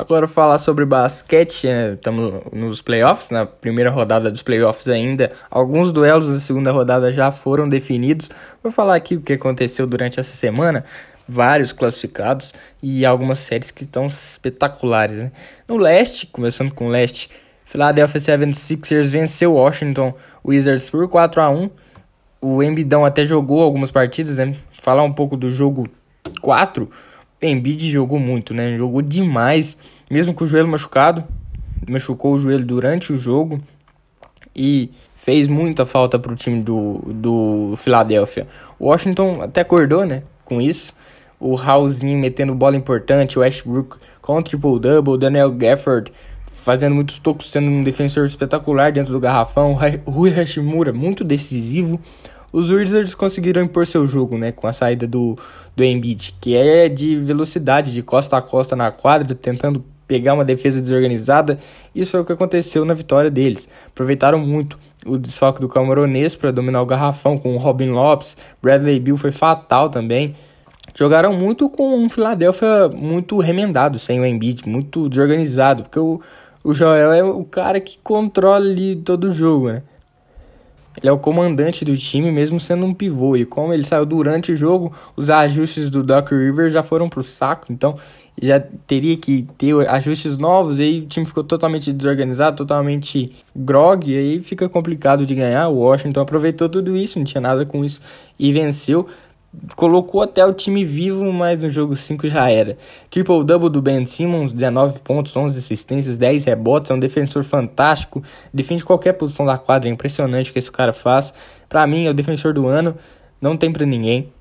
Agora falar sobre basquete, estamos né? nos playoffs, na primeira rodada dos playoffs ainda. Alguns duelos da segunda rodada já foram definidos. Vou falar aqui o que aconteceu durante essa semana. Vários classificados e algumas séries que estão espetaculares. Né? No leste, começando com o leste, Philadelphia 76ers venceu Washington Wizards por 4 a 1 O Embidão até jogou algumas partidas, né? Falar um pouco do jogo 4 Embiid jogou muito, né? Jogou demais, mesmo com o joelho machucado. Machucou o joelho durante o jogo e fez muita falta para o time do, do Philadelphia. O Washington até acordou, né? Com isso. O Raulzinho metendo bola importante, o Westbrook com triple-double, Daniel Gafford fazendo muitos tocos, sendo um defensor espetacular dentro do garrafão, Rui Hashimura muito decisivo. Os Wizards conseguiram impor seu jogo, né, com a saída do, do Embiid, que é de velocidade, de costa a costa na quadra, tentando pegar uma defesa desorganizada. Isso foi o que aconteceu na vitória deles. Aproveitaram muito o desfalque do Camaronês para dominar o garrafão com o Robin Lopes, Bradley Bill foi fatal também. Jogaram muito com um Philadelphia muito remendado, sem o Embiid, muito desorganizado, porque o, o Joel é o cara que controla todo o jogo, né? Ele é o comandante do time, mesmo sendo um pivô. E como ele saiu durante o jogo, os ajustes do Doc River já foram pro saco. Então já teria que ter ajustes novos. E aí o time ficou totalmente desorganizado, totalmente grog. E aí fica complicado de ganhar. O Washington aproveitou tudo isso, não tinha nada com isso e venceu colocou até o time vivo, mas no jogo 5 já era. Triple-double do Ben Simmons, 19 pontos, 11 assistências, 10 rebotes, é um defensor fantástico, defende qualquer posição da quadra, é impressionante o que esse cara faz. Para mim, é o defensor do ano, não tem para ninguém.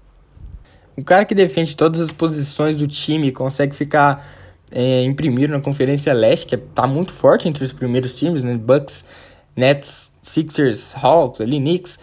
O cara que defende todas as posições do time, consegue ficar é, em primeiro na Conferência Leste, que tá muito forte entre os primeiros times, né? Bucks, Nets, Sixers, Hawks, ali, Knicks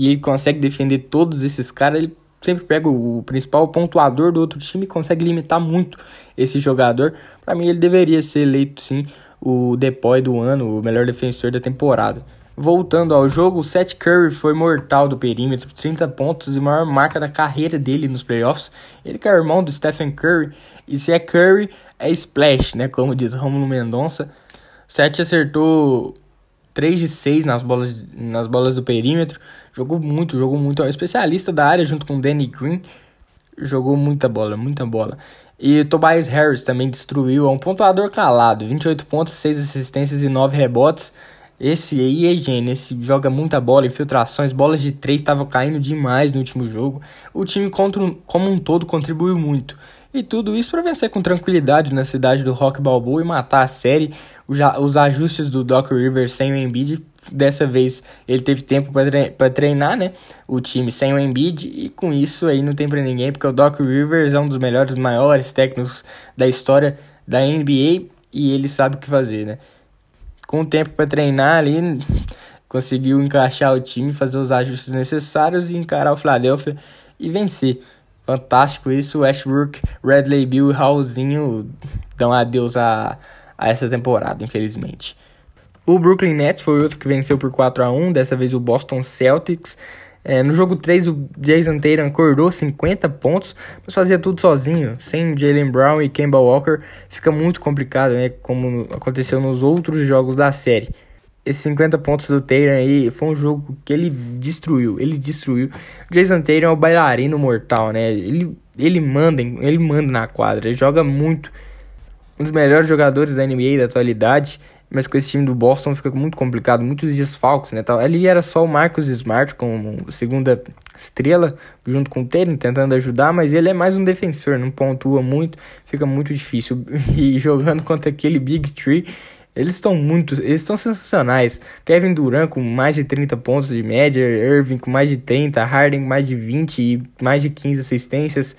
e ele consegue defender todos esses caras, ele sempre pega o principal pontuador do outro time e consegue limitar muito esse jogador. Para mim, ele deveria ser eleito sim o depoy do ano, o melhor defensor da temporada. Voltando ao jogo, o Seth Curry foi mortal do perímetro, 30 pontos e maior marca da carreira dele nos playoffs. Ele que é irmão do Stephen Curry, e se é Curry, é splash, né, como diz Romulo Mendonça. Seth acertou 3 de 6 nas bolas, nas bolas do perímetro. Jogou muito, jogou muito. É um especialista da área junto com o Danny Green. Jogou muita bola, muita bola. E Tobias Harris também destruiu. É um pontuador calado. 28 pontos, 6 assistências e 9 rebotes. Esse aí é gênio, esse joga muita bola, infiltrações, bolas de 3 estavam caindo demais no último jogo. O time contra, como um todo contribuiu muito. E tudo isso para vencer com tranquilidade na cidade do Rock Balboa e matar a série. Os ajustes do Doc Rivers sem o Embiid, dessa vez ele teve tempo para treinar, né? O time sem o Embiid e com isso aí não tem para ninguém, porque o Doc Rivers é um dos melhores, maiores técnicos da história da NBA e ele sabe o que fazer, né? Com o tempo para treinar ali, conseguiu encaixar o time, fazer os ajustes necessários e encarar o Philadelphia e vencer. Fantástico isso. Westbrook, Redley Bill e Raulzinho dão adeus a, a essa temporada, infelizmente. O Brooklyn Nets foi outro que venceu por 4 a 1 dessa vez o Boston Celtics. É, no jogo 3, o Jason Tatum acordou 50 pontos, mas fazia tudo sozinho. Sem Jalen Brown e Kemba Walker, fica muito complicado, né? Como aconteceu nos outros jogos da série esses 50 pontos do Tatum aí foi um jogo que ele destruiu. Ele destruiu. O Jason Tatum é o bailarino mortal, né? Ele, ele manda, ele manda na quadra, ele joga muito. Um dos melhores jogadores da NBA da atualidade, mas com esse time do Boston fica muito complicado, muitos desfalques, né? Ali era só o Marcus Smart como segunda estrela, junto com o Tatum, tentando ajudar, mas ele é mais um defensor, não pontua muito, fica muito difícil. E jogando contra aquele Big Tree, eles estão muito, eles estão sensacionais. Kevin Durant com mais de 30 pontos de média, Irving com mais de 30, Harden com mais de 20 e mais de 15 assistências.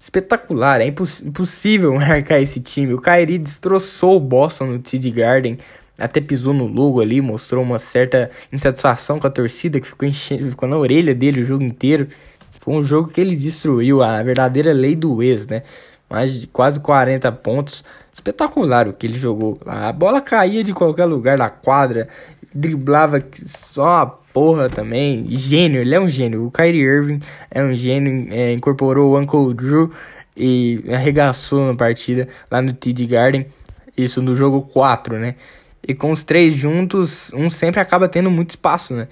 Espetacular, é imposs impossível marcar esse time. O Kyrie destroçou o Boston no TD Garden, até pisou no logo ali, mostrou uma certa insatisfação com a torcida que ficou, ficou na orelha dele o jogo inteiro. Foi um jogo que ele destruiu, a verdadeira lei do ex, né? Mais de quase 40 pontos espetacular o que ele jogou lá. A bola caía de qualquer lugar da quadra, driblava só porra também. Gênio, ele é um gênio. O Kyrie Irving é um gênio, é, incorporou o Uncle Drew e arregaçou na partida lá no TD Garden. Isso no jogo 4, né? E com os três juntos, um sempre acaba tendo muito espaço, né?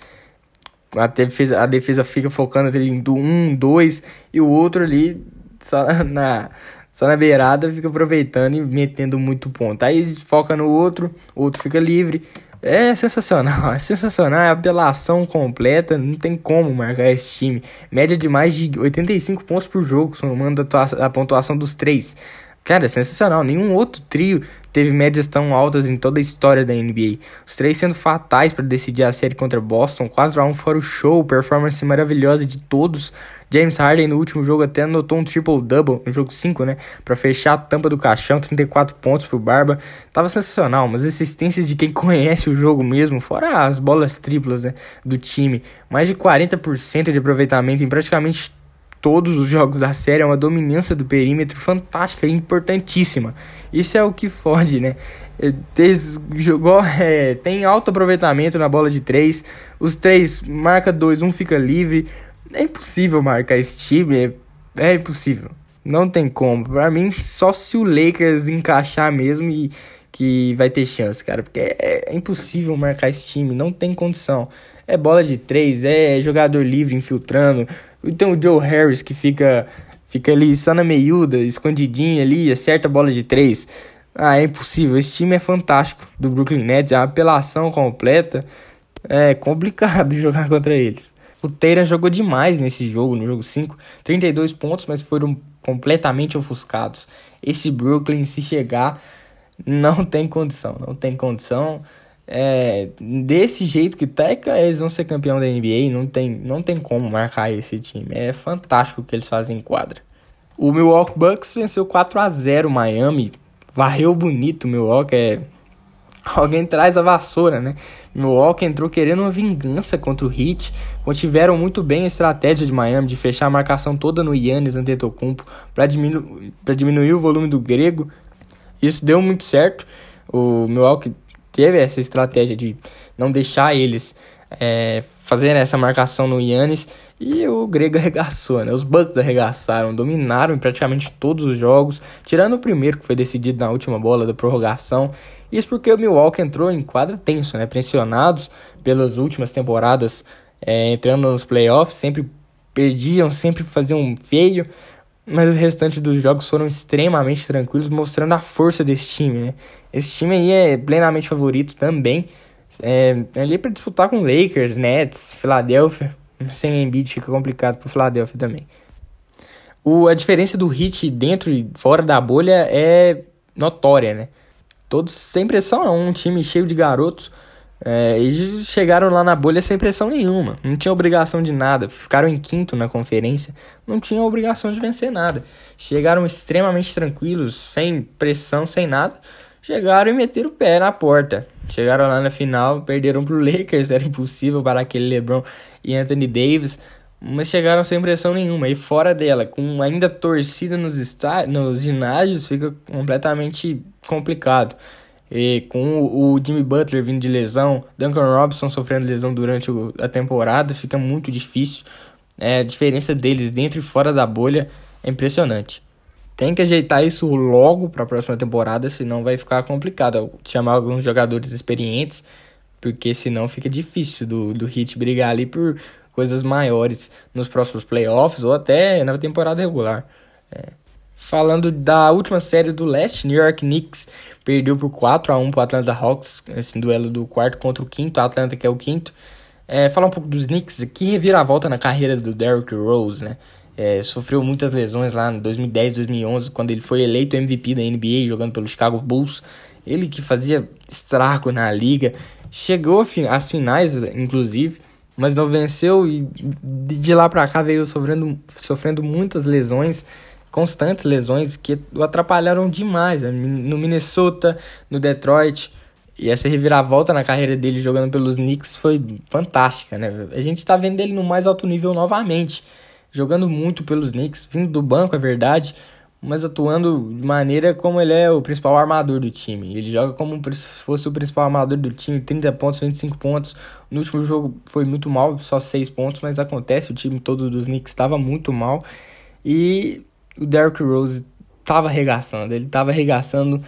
A defesa, a defesa fica focando do um, dois, e o outro ali só na, só na beirada fica aproveitando e metendo muito ponto. Aí foca no outro, o outro fica livre. É sensacional, é sensacional, é apelação completa, não tem como marcar esse time. Média de mais de 85 pontos por jogo, somando a, a pontuação dos três. Cara, é sensacional. Nenhum outro trio teve médias tão altas em toda a história da NBA. Os três sendo fatais para decidir a série contra Boston. 4 a 1 fora o show, performance maravilhosa de todos. James Harden no último jogo até anotou um triple-double, no jogo 5, né? Pra fechar a tampa do caixão, 34 pontos pro Barba. Tava sensacional, mas assistências de quem conhece o jogo mesmo, fora as bolas triplas né, do time. Mais de 40% de aproveitamento em praticamente todos os jogos da série, é uma dominância do perímetro fantástica e importantíssima. Isso é o que fode, né? É, jogou, é, tem alto aproveitamento na bola de três. Os três marca dois, um fica livre. É impossível marcar esse time, é, é impossível. Não tem como. Pra mim, só se o Lakers encaixar mesmo e que vai ter chance, cara. Porque é, é impossível marcar esse time, não tem condição. É bola de três, é jogador livre infiltrando. Então o Joe Harris que fica fica ali só na meiuda, escondidinho ali, acerta a bola de três. Ah, é impossível. Esse time é fantástico do Brooklyn Nets, é uma apelação completa. É complicado jogar contra eles. O Tatum jogou demais nesse jogo, no jogo 5. 32 pontos, mas foram completamente ofuscados. Esse Brooklyn, se chegar, não tem condição. Não tem condição. É, desse jeito que tá, eles vão ser campeão da NBA. Não tem, não tem como marcar esse time. É fantástico o que eles fazem em quadra. O Milwaukee Bucks venceu 4 a 0 Miami. Varreu bonito o Milwaukee. É Alguém traz a vassoura, né? Milwaukee entrou querendo uma vingança contra o Heat. Contiveram muito bem a estratégia de Miami de fechar a marcação toda no Yannis Antetokounmpo para diminu diminuir o volume do grego. Isso deu muito certo. O Milwaukee teve essa estratégia de não deixar eles é, fazerem essa marcação no Yannis e o grego arregaçou, né? Os Bucks arregaçaram, dominaram em praticamente todos os jogos, tirando o primeiro que foi decidido na última bola da prorrogação. Isso porque o Milwaukee entrou em quadra tenso, né? Pressionados pelas últimas temporadas, é, entrando nos playoffs, sempre perdiam, sempre faziam feio, mas o restante dos jogos foram extremamente tranquilos, mostrando a força desse time, né? Esse time aí é plenamente favorito também, é, ali para disputar com Lakers, Nets, Philadelphia. Sem Embiid fica complicado pro Philadelphia também. O, a diferença do Heat dentro e fora da bolha é notória, né? Todos sem pressão, não. Um time cheio de garotos. É, eles chegaram lá na bolha sem pressão nenhuma. Não tinha obrigação de nada. Ficaram em quinto na conferência. Não tinham obrigação de vencer nada. Chegaram extremamente tranquilos, sem pressão, sem nada. Chegaram e meteram o pé na porta. Chegaram lá na final, perderam pro Lakers, era impossível para aquele LeBron e Anthony Davis, mas chegaram sem pressão nenhuma. E fora dela, com ainda torcida nos, nos ginásios, fica completamente complicado. E com o Jimmy Butler vindo de lesão, Duncan Robinson sofrendo lesão durante a temporada, fica muito difícil. É, a diferença deles dentro e fora da bolha é impressionante. Tem que ajeitar isso logo para a próxima temporada, senão vai ficar complicado. Chamar alguns jogadores experientes, porque senão fica difícil do, do Hit brigar ali por coisas maiores nos próximos playoffs ou até na temporada regular. É. Falando da última série do leste, New York Knicks perdeu por 4 a 1 para o Atlanta Hawks, esse duelo do quarto contra o quinto, a Atlanta que é o quinto. É, falar um pouco dos Knicks, que reviravolta na carreira do Derrick Rose, né? É, sofreu muitas lesões lá em 2010, 2011, quando ele foi eleito MVP da NBA jogando pelo Chicago Bulls. Ele que fazia estrago na liga, chegou às finais, inclusive, mas não venceu e de lá para cá veio sofrendo, sofrendo muitas lesões, constantes lesões que o atrapalharam demais. Né? No Minnesota, no Detroit. E essa reviravolta na carreira dele jogando pelos Knicks foi fantástica, né? A gente tá vendo ele no mais alto nível novamente jogando muito pelos Knicks, vindo do banco, é verdade, mas atuando de maneira como ele é o principal armador do time. Ele joga como se fosse o principal armador do time, 30 pontos, 25 pontos. No último jogo foi muito mal, só 6 pontos, mas acontece, o time todo dos Knicks estava muito mal. E o Derrick Rose estava arregaçando, ele estava arregaçando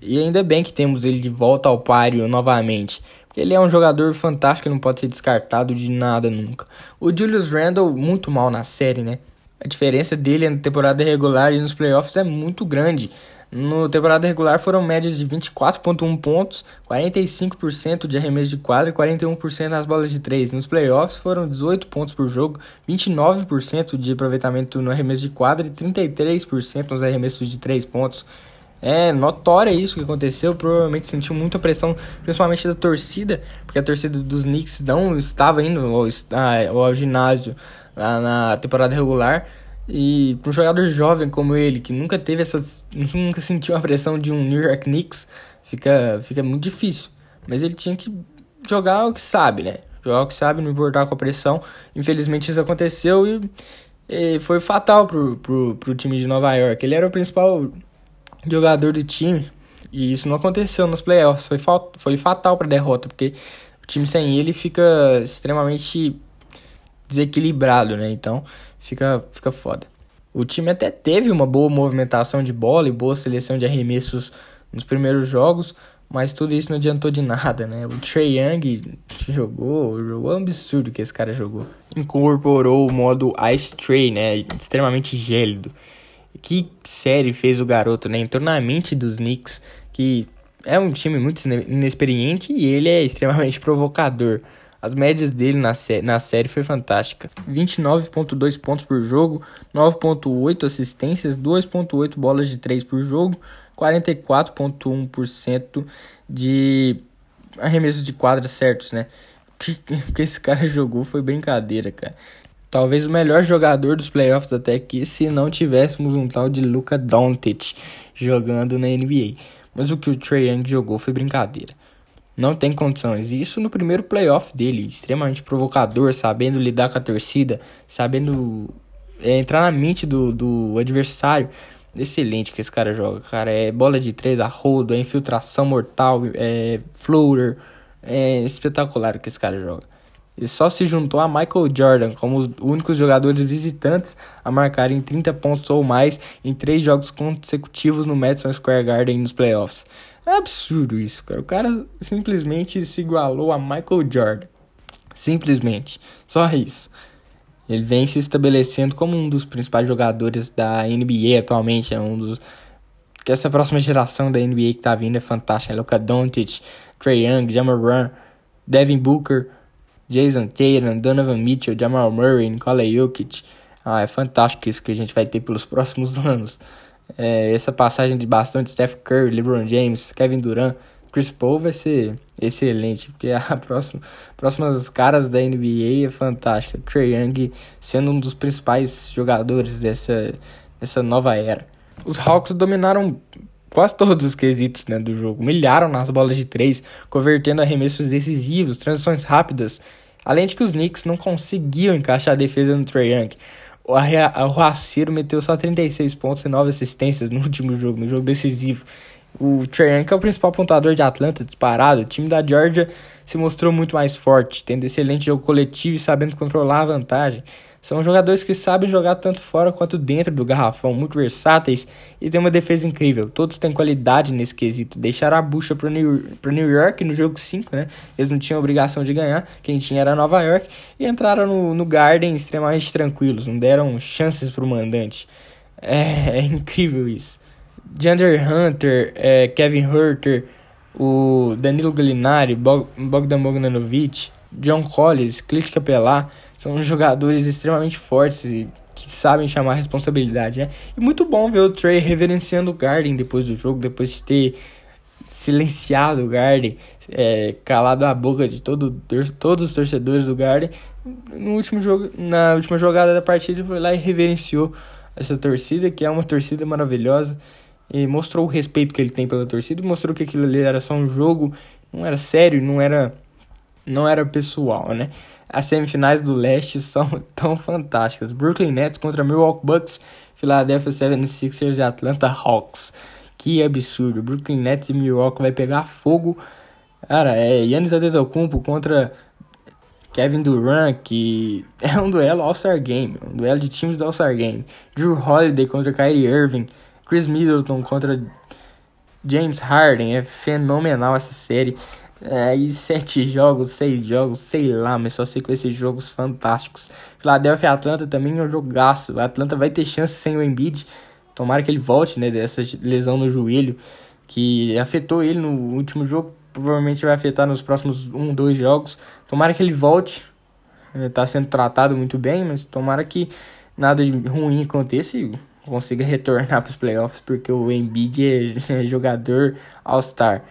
E ainda bem que temos ele de volta ao páreo novamente. Ele é um jogador fantástico, não pode ser descartado de nada nunca. O Julius Randle, muito mal na série, né? A diferença dele na temporada regular e nos playoffs é muito grande. No temporada regular foram médias de 24.1 pontos, 45% de arremesso de quadra e 41% nas bolas de 3. Nos playoffs foram 18 pontos por jogo, 29% de aproveitamento no arremesso de quadra e 33% nos arremessos de 3 pontos. É notória isso que aconteceu, provavelmente sentiu muita pressão, principalmente da torcida, porque a torcida dos Knicks não estava indo ao, ao ginásio na temporada regular. E para um jogador jovem como ele, que nunca teve essas. nunca sentiu a pressão de um New York Knicks, fica, fica muito difícil. Mas ele tinha que jogar o que sabe, né? Jogar o que sabe, não importar com a pressão. Infelizmente isso aconteceu e, e foi fatal pro, pro, pro time de Nova York. Ele era o principal jogador do time. E isso não aconteceu nos playoffs. Foi, foi fatal para a derrota, porque o time sem ele fica extremamente desequilibrado, né? Então fica, fica foda. O time até teve uma boa movimentação de bola e boa seleção de arremessos nos primeiros jogos, mas tudo isso não adiantou de nada, né? O Trey Young jogou, jogou absurdo que esse cara jogou. Incorporou o modo Ice Tray, né? Extremamente gélido que série fez o garoto, né? Entrou na mente dos Knicks, que é um time muito inexperiente e ele é extremamente provocador. As médias dele na, sé na série foi fantástica. 29.2 pontos por jogo, 9.8 assistências, 2.8 bolas de 3 por jogo, 44.1% de arremessos de quadra certos, né? O que esse cara jogou foi brincadeira, cara. Talvez o melhor jogador dos playoffs até aqui se não tivéssemos um tal de Luka Doncic jogando na NBA. Mas o que o Trae Young jogou foi brincadeira. Não tem condições. Isso no primeiro playoff dele, extremamente provocador, sabendo lidar com a torcida, sabendo é, entrar na mente do, do adversário. Excelente que esse cara joga, cara. É bola de três a rodo, é infiltração mortal, é floater. É espetacular que esse cara joga e só se juntou a Michael Jordan como os únicos jogadores visitantes a marcarem 30 pontos ou mais em três jogos consecutivos no Madison Square Garden nos playoffs. É absurdo isso, cara. O cara simplesmente se igualou a Michael Jordan. Simplesmente. Só isso. Ele vem se estabelecendo como um dos principais jogadores da NBA atualmente, é um dos que essa próxima geração da NBA que tá vindo é fantástica. Luka Doncic, Trae Young, Jamoran, Devin Booker, Jason Tatum, Donovan Mitchell, Jamal Murray, Nikola Jokic. Ah, é fantástico isso que a gente vai ter pelos próximos anos. É, essa passagem de bastante Steph Curry, LeBron James, Kevin Durant, Chris Paul vai ser excelente, porque a próxima, próximas caras da NBA é fantástica. Trey Young sendo um dos principais jogadores dessa, dessa nova era. Os Hawks dominaram quase todos os quesitos né, do jogo. Milharam nas bolas de três, convertendo arremessos decisivos, transições rápidas Além de que os Knicks não conseguiam encaixar a defesa no Trae Young. O Arruaceiro meteu só 36 pontos e 9 assistências no último jogo, no jogo decisivo. O Trae Young é o principal pontuador de Atlanta, disparado. O time da Georgia se mostrou muito mais forte, tendo excelente jogo coletivo e sabendo controlar a vantagem. São jogadores que sabem jogar tanto fora quanto dentro do garrafão, muito versáteis e têm uma defesa incrível. Todos têm qualidade nesse quesito. Deixaram a bucha para New, New York no jogo 5, né? Eles não tinham obrigação de ganhar, quem tinha era Nova York. E entraram no, no Garden extremamente tranquilos, não deram chances para o mandante. É, é, incrível isso. Jander Hunter, é, Kevin Herter, o Danilo Gallinari, Bogdan Bogdanovic, John Collins, Clint Capela são jogadores extremamente fortes e que sabem chamar responsabilidade, né? E muito bom ver o Trey reverenciando o Garden depois do jogo, depois de ter silenciado o Garden, é, calado a boca de todo, todos os torcedores do Garden. No último jogo, na última jogada da partida, ele foi lá e reverenciou essa torcida, que é uma torcida maravilhosa, e mostrou o respeito que ele tem pela torcida, mostrou que aquilo ali era só um jogo, não era sério, não era não era pessoal, né? As semifinais do leste são tão fantásticas. Brooklyn Nets contra Milwaukee Bucks, Philadelphia 76ers e Atlanta Hawks. Que absurdo. Brooklyn Nets e Milwaukee vai pegar fogo. Cara, é Yannis Antetokounmpo contra Kevin Durant, que é um duelo All-Star Game, um duelo de times do All-Star Game. Drew Holiday contra Kyrie Irving, Chris Middleton contra James Harden, é fenomenal essa série. É, e sete jogos, seis jogos, sei lá, mas só sei com esses jogos fantásticos. Philadelphia e Atlanta também é um jogaço. A Atlanta vai ter chance sem o Embiid. Tomara que ele volte, né, dessa lesão no joelho que afetou ele no último jogo. Provavelmente vai afetar nos próximos um, dois jogos. Tomara que ele volte. Está sendo tratado muito bem, mas tomara que nada de ruim aconteça e consiga retornar para os playoffs, porque o Embiid é jogador All-Star.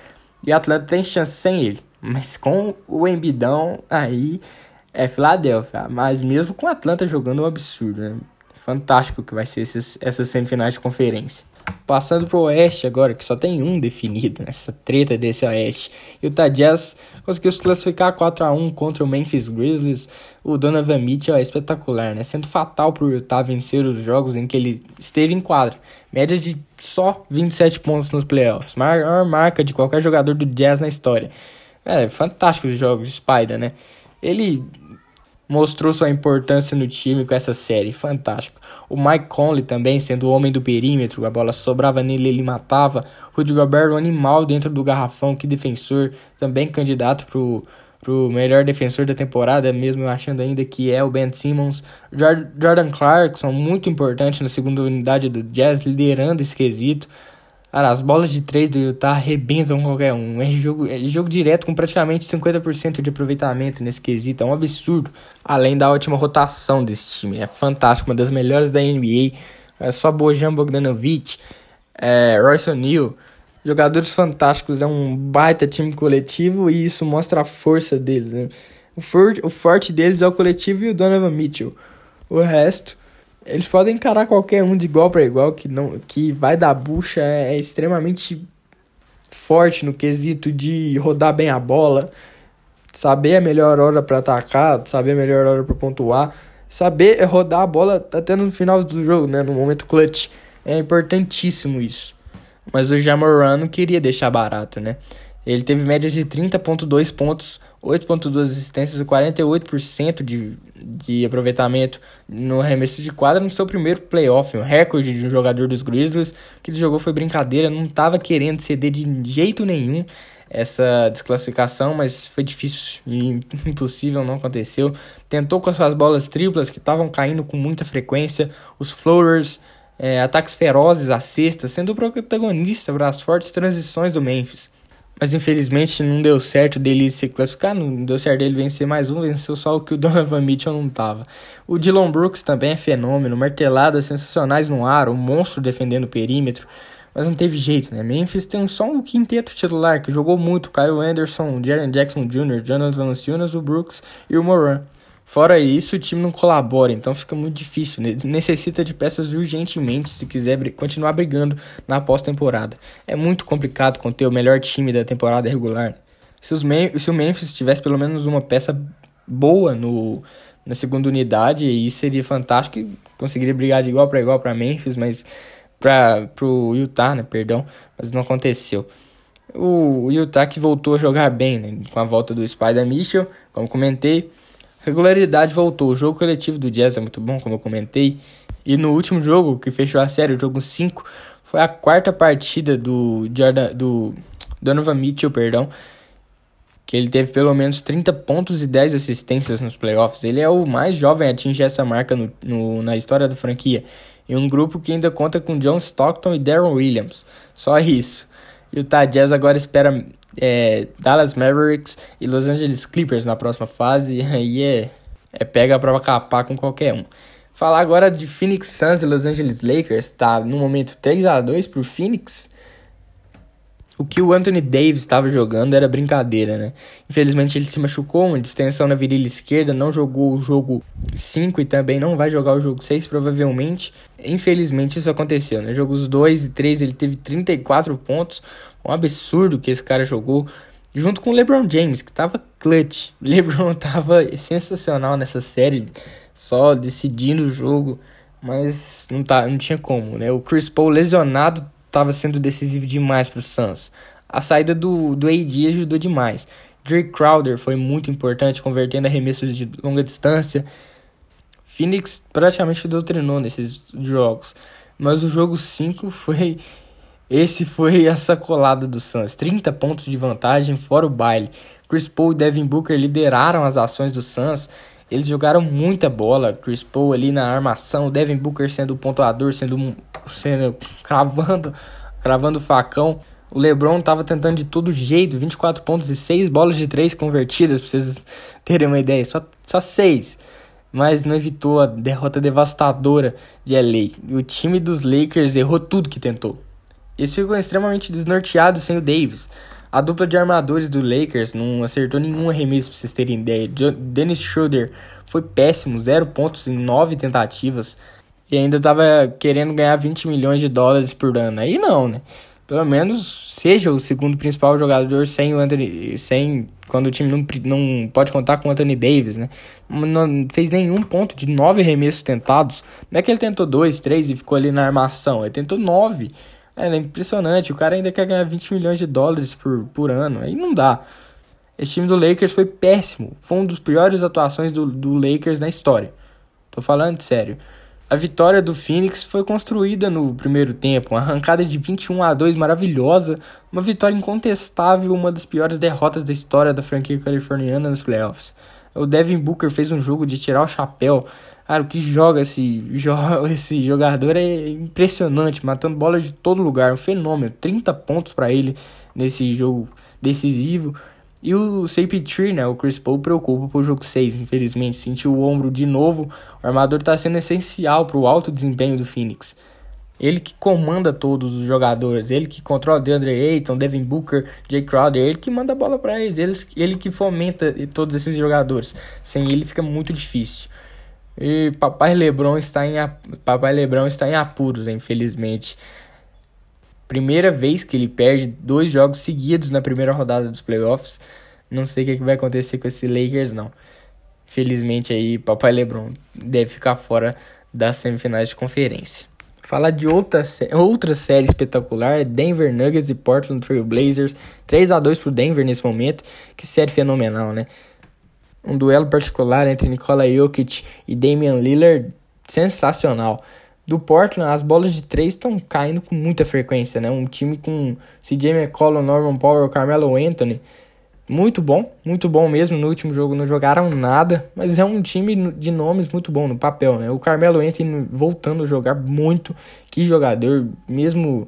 E o Atlanta tem chance sem ele. Mas com o Embidão, aí é Filadélfia. Mas mesmo com o Atlanta jogando um absurdo, né? Fantástico que vai ser esses, essas semifinais de conferência. Passando pro Oeste agora, que só tem um definido nessa treta desse Oeste. E o Jazz conseguiu se classificar 4 a 1 contra o Memphis Grizzlies. O Donovan Mitchell é espetacular, né? Sendo fatal pro Utah vencer os jogos em que ele esteve em quadro. Média de só 27 pontos nos playoffs. Maior marca de qualquer jogador do Jazz na história. É, fantástico os jogos de Spider, né? Ele mostrou sua importância no time com essa série, fantástico. O Mike Conley também, sendo o homem do perímetro, a bola sobrava nele, ele matava. Rudy Gobert, um animal dentro do garrafão, que defensor, também candidato pro, pro melhor defensor da temporada, mesmo achando ainda que é o Ben Simmons. Jordan Clarkson, muito importante na segunda unidade do Jazz, liderando esse quesito. Cara, as bolas de três do Utah arrebentam qualquer um. É jogo, é jogo direto com praticamente 50% de aproveitamento nesse quesito. É um absurdo. Além da ótima rotação desse time. É fantástico. Uma das melhores da NBA. É só Bojan Bogdanovic, é, Royce O'Neal. Jogadores fantásticos. É um baita time coletivo e isso mostra a força deles. Né? O, for, o forte deles é o coletivo e o Donovan Mitchell. O resto eles podem encarar qualquer um de igual para igual, que não que vai dar bucha, é, é extremamente forte no quesito de rodar bem a bola, saber a melhor hora para atacar, saber a melhor hora para pontuar, saber rodar a bola até no final do jogo, né, no momento clutch. É importantíssimo isso. Mas o Jamoran não queria deixar barato, né? Ele teve média de 30.2 pontos 8.2 assistências e 48% de, de aproveitamento no arremesso de quadra no seu primeiro playoff, um recorde de um jogador dos Grizzlies. Que ele jogou foi brincadeira, não estava querendo ceder de jeito nenhum essa desclassificação, mas foi difícil e impossível, não aconteceu. Tentou com as suas bolas triplas que estavam caindo com muita frequência, os floaters, é, ataques ferozes à cesta, sendo o protagonista para as fortes transições do Memphis. Mas infelizmente não deu certo dele se classificar, não deu certo dele vencer mais um, venceu só o que o Donovan Mitchell não tava. O Dylan Brooks também é fenômeno, marteladas sensacionais no ar, um monstro defendendo o perímetro. Mas não teve jeito, né? Memphis tem só um quinteto titular que jogou muito: Kyle Anderson, Jaren Jackson Jr., Jonathan Valanciunas, o Brooks e o Moran. Fora isso, o time não colabora, então fica muito difícil. Necessita de peças urgentemente se quiser br continuar brigando na pós-temporada. É muito complicado conter o melhor time da temporada regular. Se, os se o Memphis tivesse pelo menos uma peça boa no, na segunda unidade, aí seria fantástico e conseguiria brigar de igual para igual para Memphis, mas para o Utah, né, perdão, mas não aconteceu. O Utah que voltou a jogar bem, né, com a volta do Spider Mitchell, como comentei, Regularidade voltou. O jogo coletivo do Jazz é muito bom, como eu comentei. E no último jogo, que fechou a série, o jogo 5, foi a quarta partida do, Jordan, do Donovan Mitchell, perdão, que ele teve pelo menos 30 pontos e 10 assistências nos playoffs. Ele é o mais jovem a atingir essa marca no, no, na história da franquia. E um grupo que ainda conta com John Stockton e Darren Williams. Só isso. E o Jazz agora espera é, Dallas Mavericks e Los Angeles Clippers na próxima fase. Aí é, é pega pra capar com qualquer um. Falar agora de Phoenix Suns e Los Angeles Lakers, tá no momento 3 a 2 pro Phoenix. O que o Anthony Davis estava jogando era brincadeira, né? Infelizmente ele se machucou, uma distensão na virilha esquerda, não jogou o jogo 5 e também não vai jogar o jogo 6, provavelmente. Infelizmente isso aconteceu, né? Jogos 2 e 3 ele teve 34 pontos, um absurdo que esse cara jogou. Junto com o LeBron James, que tava clutch. O LeBron tava sensacional nessa série, só decidindo o jogo, mas não, tá, não tinha como, né? O Chris Paul lesionado tava sendo decisivo demais pro Suns. A saída do, do AD ajudou demais. Drake Crowder foi muito importante, convertendo arremessos de longa distância. Phoenix praticamente doutrinou nesses jogos. Mas o jogo 5 foi Esse foi a sacolada do Suns, 30 pontos de vantagem fora o baile. Chris Paul e Devin Booker lideraram as ações do Suns. Eles jogaram muita bola. Chris Paul ali na armação, Devin Booker sendo o pontuador, sendo, sendo cravando, cravando facão. O LeBron estava tentando de todo jeito, 24 pontos e 6 bolas de 3 convertidas, para vocês terem uma ideia, só, só 6. Mas não evitou a derrota devastadora de LA. O time dos Lakers errou tudo que tentou. Eles ficam extremamente desnorteados sem o Davis. A dupla de armadores do Lakers não acertou nenhum arremesso pra vocês terem ideia. Dennis Schroeder foi péssimo, 0 pontos em 9 tentativas. E ainda tava querendo ganhar 20 milhões de dólares por ano. Aí não, né? Pelo menos seja o segundo principal jogador sem o Anthony. Sem, quando o time não, não pode contar com o Anthony Davis, né? Não fez nenhum ponto de 9 arremessos tentados. Não é que ele tentou 2, 3 e ficou ali na armação. Ele tentou 9. É, é impressionante. O cara ainda quer ganhar 20 milhões de dólares por, por ano. Aí não dá. Esse time do Lakers foi péssimo. Foi uma das piores atuações do, do Lakers na história. Tô falando sério. A vitória do Phoenix foi construída no primeiro tempo, uma arrancada de 21 a 2 maravilhosa, uma vitória incontestável, uma das piores derrotas da história da franquia californiana nos playoffs. O Devin Booker fez um jogo de tirar o chapéu, Cara, o que joga esse, joga, esse jogador é impressionante, matando bola de todo lugar, um fenômeno. 30 pontos para ele nesse jogo decisivo. E o CP3, né, o Chris Paul, preocupa pro jogo 6, infelizmente. Sentiu o ombro de novo. O armador está sendo essencial para o alto desempenho do Phoenix. Ele que comanda todos os jogadores, ele que controla DeAndre Ayton, Devin Booker, Jay Crowder, ele que manda a bola para eles, ele, ele que fomenta todos esses jogadores. Sem ele fica muito difícil. E papai Lebron está em papai Lebron está em apuros, infelizmente. Primeira vez que ele perde dois jogos seguidos na primeira rodada dos playoffs. Não sei o que, vai acontecer com esse Lakers não. Felizmente aí papai Lebron deve ficar fora das semifinais de conferência. Falar de outra, outra série espetacular, Denver Nuggets e Portland Trail Blazers, 3 a 2 pro Denver nesse momento. Que série fenomenal, né? Um duelo particular entre Nikola Jokic e Damian Lillard sensacional. Do Portland, as bolas de três estão caindo com muita frequência, né? Um time com CJ McCollum, Norman Powell, Carmelo Anthony, muito bom, muito bom mesmo. No último jogo não jogaram nada, mas é um time de nomes muito bom no papel, né? O Carmelo Anthony voltando a jogar muito, que jogador, mesmo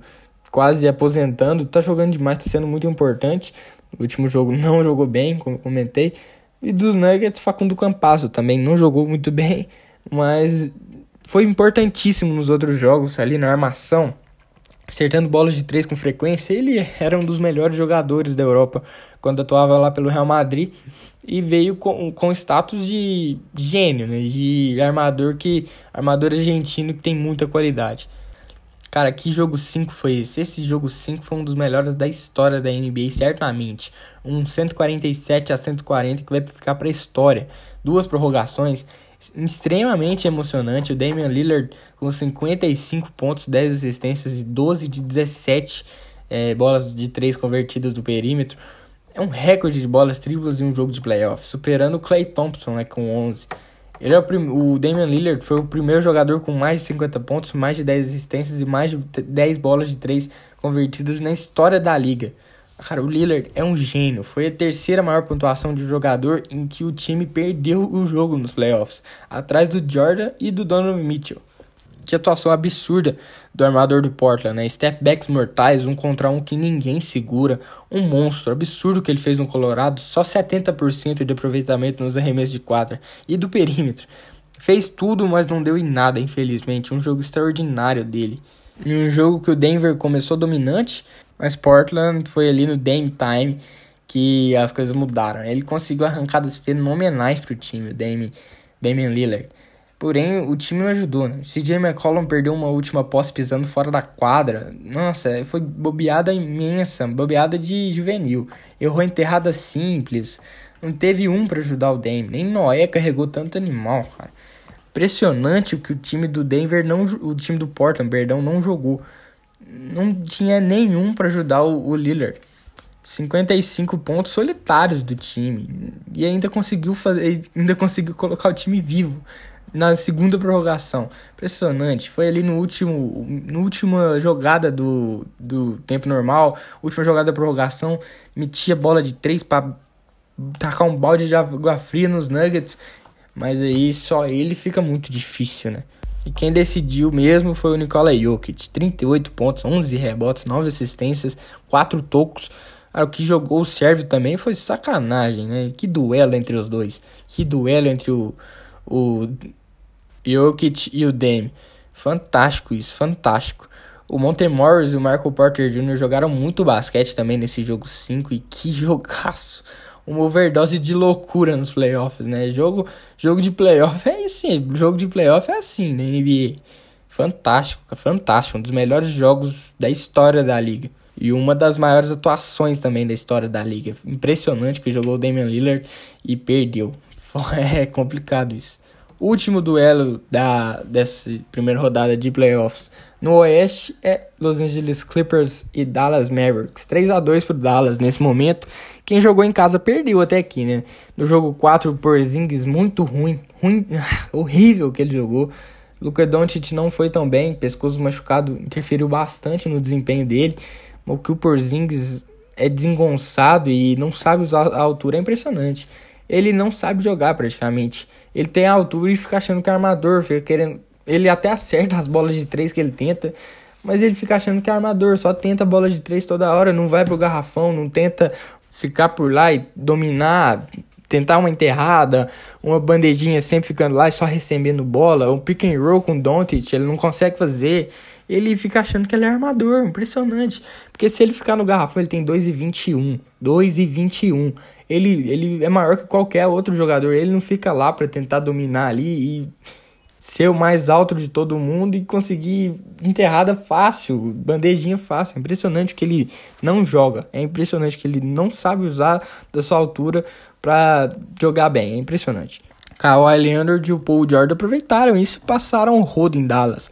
quase aposentando, tá jogando demais, tá sendo muito importante. No último jogo não jogou bem, como comentei, e dos Nuggets, Facundo Campasso também não jogou muito bem, mas foi importantíssimo nos outros jogos ali na armação, acertando bolas de três com frequência. Ele era um dos melhores jogadores da Europa quando atuava lá pelo Real Madrid e veio com, com status de gênio, né? de armador que armador argentino que tem muita qualidade. Cara, que jogo 5 foi esse? Esse jogo 5 foi um dos melhores da história da NBA, certamente. Um 147 a 140 que vai ficar para a história. Duas prorrogações extremamente emocionante. O Damian Lillard com 55 pontos, 10 assistências e 12 de 17 é, bolas de 3 convertidas do perímetro. É um recorde de bolas triplas em um jogo de playoff, superando o Clay Thompson né, com 11. Ele é o, prim... o Damian Lillard foi o primeiro jogador com mais de 50 pontos, mais de 10 assistências e mais de 10 bolas de 3 convertidas na história da liga. Cara, o Lillard é um gênio. Foi a terceira maior pontuação de jogador em que o time perdeu o jogo nos playoffs, atrás do Jordan e do Donovan Mitchell. Que atuação absurda do armador do Portland, né? Step backs mortais, um contra um que ninguém segura. Um monstro, absurdo que ele fez no Colorado, só 70% de aproveitamento nos arremessos de quadra e do perímetro. Fez tudo, mas não deu em nada, infelizmente. Um jogo extraordinário dele. Em um jogo que o Denver começou dominante, mas Portland foi ali no Dame Time que as coisas mudaram. Ele conseguiu arrancadas fenomenais para o time, o Dame, Damian Lillard. Porém, o time não ajudou, né? CJ McCollum perdeu uma última posse pisando fora da quadra. Nossa, foi bobeada imensa, bobeada de juvenil. Errou enterrada simples. Não teve um para ajudar o Dame. Nem Noé carregou tanto animal, cara. Impressionante o que o time do Denver não, o time do Portland, perdão, não jogou. Não tinha nenhum para ajudar o, o Lillard. 55 pontos solitários do time e ainda conseguiu fazer, ainda conseguiu colocar o time vivo na segunda prorrogação. Impressionante. Foi ali no último, na última jogada do, do tempo normal, última jogada da prorrogação, metia bola de três para tacar um balde de água fria nos Nuggets. Mas aí só ele fica muito difícil, né? E quem decidiu mesmo foi o Nikola Jokic. 38 pontos, 11 rebotes, 9 assistências, 4 tocos. o que jogou o Sérvio também foi sacanagem, né? Que duelo entre os dois. Que duelo entre o, o Jokic e o Dame. Fantástico isso, fantástico. O Monte Morris e o Michael Porter Jr. jogaram muito basquete também nesse jogo 5 e que jogaço. Uma overdose de loucura nos playoffs, né? Jogo, jogo de playoff é assim, jogo de playoff é assim na NBA. Fantástico, fantástico, um dos melhores jogos da história da liga. E uma das maiores atuações também da história da liga. Impressionante que jogou o Damian Lillard e perdeu. É complicado isso último duelo da, dessa primeira rodada de playoffs no Oeste é Los Angeles Clippers e Dallas Mavericks. 3 a 2 pro Dallas nesse momento. Quem jogou em casa perdeu até aqui, né? No jogo 4, o Porzingis muito ruim, ruim, horrível que ele jogou. Luka Doncic não foi tão bem, pescoço machucado interferiu bastante no desempenho dele. O que o Porzingis é desengonçado e não sabe usar a altura é impressionante ele não sabe jogar praticamente. Ele tem altura e fica achando que é armador, fica querendo. Ele até acerta as bolas de três que ele tenta, mas ele fica achando que é armador, só tenta bola de três toda hora, não vai pro garrafão, não tenta ficar por lá e dominar, tentar uma enterrada, uma bandejinha sempre ficando lá e só recebendo bola, um pick and roll com Doncic, ele não consegue fazer. Ele fica achando que ele é armador, impressionante. Porque se ele ficar no garrafão, ele tem 2,21. 2,21 ele, ele é maior que qualquer outro jogador. Ele não fica lá para tentar dominar ali e ser o mais alto de todo mundo e conseguir enterrada fácil, bandejinha fácil. É impressionante que ele não joga. É impressionante que ele não sabe usar da sua altura para jogar bem. É impressionante. Kawhi Leonard e o Paul George aproveitaram isso e passaram o rodo em Dallas.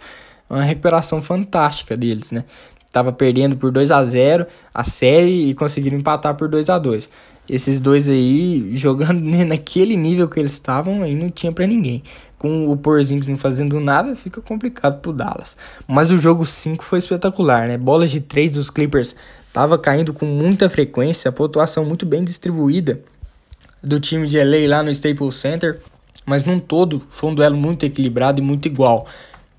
Uma recuperação fantástica deles, né? Tava perdendo por 2 a 0 a série e conseguiram empatar por 2 a 2 esses dois aí jogando naquele nível que eles estavam, aí não tinha para ninguém. Com o Porzingis não fazendo nada, fica complicado pro Dallas. Mas o jogo 5 foi espetacular, né? Bolas de 3 dos Clippers tava caindo com muita frequência, pontuação muito bem distribuída do time de LA lá no Staples Center, mas num todo foi um duelo muito equilibrado e muito igual.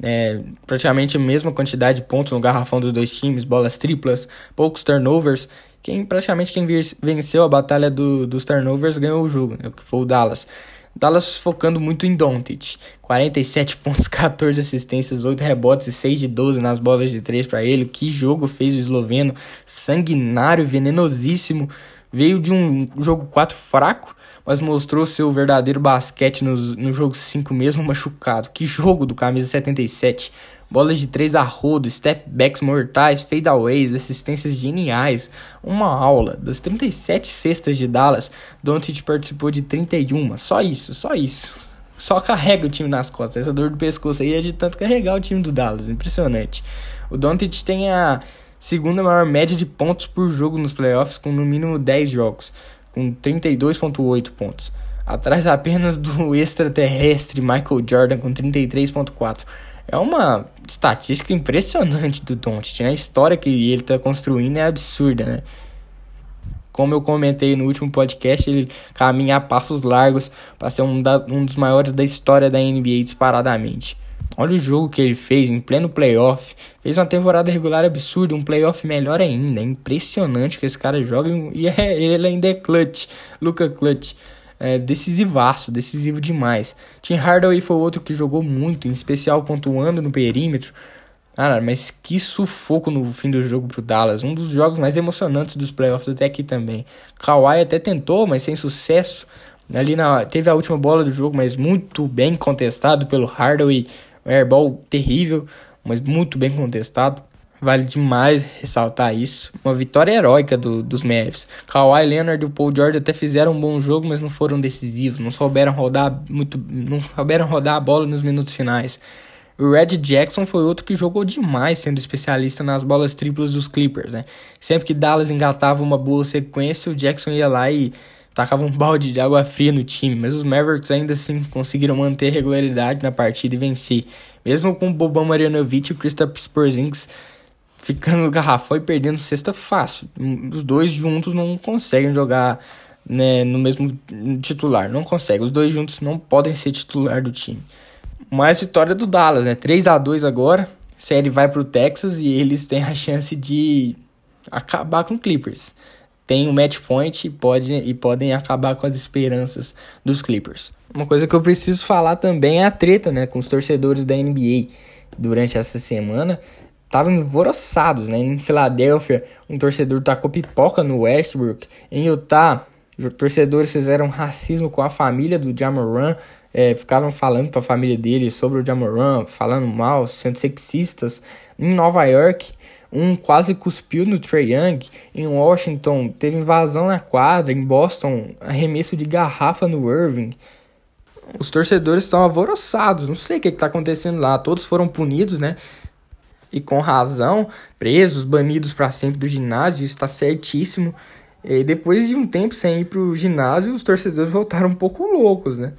É, praticamente a mesma quantidade de pontos no garrafão dos dois times, bolas triplas, poucos turnovers quem praticamente quem venceu a batalha do, dos turnovers ganhou o jogo, né, que foi o Dallas. Dallas focando muito em Doncic. 47 pontos, 14 assistências, 8 rebotes e 6 de 12 nas bolas de 3 para ele. Que jogo fez o esloveno, sanguinário, venenosíssimo. Veio de um jogo 4 fraco, mas mostrou seu verdadeiro basquete no, no jogo 5 mesmo machucado. Que jogo do camisa 77 bolas de três a rodo, step backs mortais, fadeaways, assistências geniais. Uma aula. Das 37 cestas de Dallas, Doncic participou de 31. Só isso, só isso. Só carrega o time nas costas. Essa dor do pescoço aí é de tanto carregar o time do Dallas. Impressionante. O Doncic tem a segunda maior média de pontos por jogo nos playoffs, com no mínimo 10 jogos, com 32,8 pontos. Atrás apenas do extraterrestre Michael Jordan, com 33,4. É uma estatística impressionante do Doncic, né? A história que ele está construindo é absurda, né? Como eu comentei no último podcast, ele caminha a passos largos para ser um, da, um dos maiores da história da NBA disparadamente. Olha o jogo que ele fez em pleno playoff. Fez uma temporada regular absurda, um playoff melhor ainda. É impressionante que esse cara joga e é, ele ainda é clutch, Luca Clutch é, decisivaço, decisivo demais. Tim Hardaway foi outro que jogou muito, em especial pontuando no perímetro. Cara, mas que sufoco no fim do jogo pro Dallas. Um dos jogos mais emocionantes dos playoffs até aqui também. Kawhi até tentou, mas sem sucesso. Ali na, teve a última bola do jogo, mas muito bem contestado pelo Hardaway. Um airball terrível, mas muito bem contestado. Vale demais ressaltar isso. Uma vitória heróica do, dos Mavs. Kawhi Leonard e o Paul George até fizeram um bom jogo, mas não foram decisivos. Não souberam rodar muito, não souberam rodar a bola nos minutos finais. O Red Jackson foi outro que jogou demais, sendo especialista nas bolas triplas dos Clippers, né? Sempre que Dallas engatava uma boa sequência, o Jackson ia lá e tacava um balde de água fria no time, mas os Mavericks ainda assim conseguiram manter regularidade na partida e vencer. Mesmo com o Boban Marjanovic e o Kristaps Porzingis ficando no garrafão e perdendo cesta fácil. Os dois juntos não conseguem jogar né, no mesmo titular, não conseguem. Os dois juntos não podem ser titular do time. Mais vitória do Dallas, né? 3 a 2 agora. Série vai pro Texas e eles têm a chance de acabar com o Clippers tem um match point e, pode, e podem acabar com as esperanças dos Clippers. Uma coisa que eu preciso falar também é a treta né, com os torcedores da NBA durante essa semana. Estavam alvoroçados, né? Em Filadélfia, um torcedor tacou pipoca no Westbrook. Em Utah, torcedores fizeram racismo com a família do Jamoran. É, ficavam falando para a família dele sobre o Jamoran, falando mal, sendo sexistas. Em Nova York, um quase cuspiu no Trey Young. Em Washington, teve invasão na quadra. Em Boston, arremesso de garrafa no Irving. Os torcedores estão alvoroçados. Não sei o que está acontecendo lá. Todos foram punidos, né? E com razão, presos, banidos para sempre do ginásio. Isso está certíssimo. E depois de um tempo sem ir pro ginásio, os torcedores voltaram um pouco loucos, né?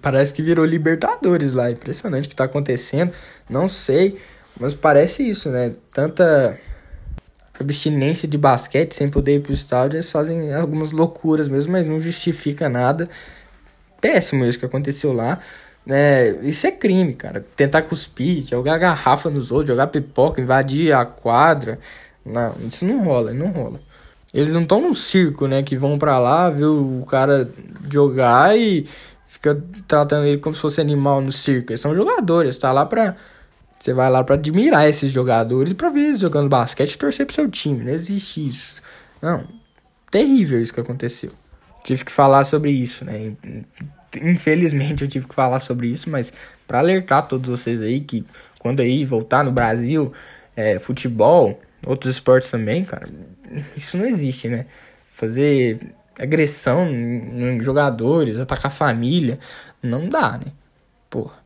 Parece que virou Libertadores lá. Impressionante o que está acontecendo. Não sei. Mas parece isso, né? Tanta abstinência de basquete sem poder ir pro estádio, eles fazem algumas loucuras mesmo, mas não justifica nada. Péssimo isso que aconteceu lá. né isso é crime, cara. Tentar cuspir, jogar garrafa nos outros, jogar pipoca, invadir a quadra. Não, isso não rola, não rola. Eles não estão num circo, né? Que vão para lá, ver o cara jogar e fica tratando ele como se fosse animal no circo. Eles são jogadores, tá lá pra você vai lá para admirar esses jogadores, para ver eles jogando basquete e torcer pro seu time. Não existe isso. Não. Terrível isso que aconteceu. Tive que falar sobre isso, né? Infelizmente eu tive que falar sobre isso, mas para alertar todos vocês aí que quando aí voltar no Brasil, é, futebol, outros esportes também, cara, isso não existe, né? Fazer agressão em jogadores, atacar família, não dá, né? Porra.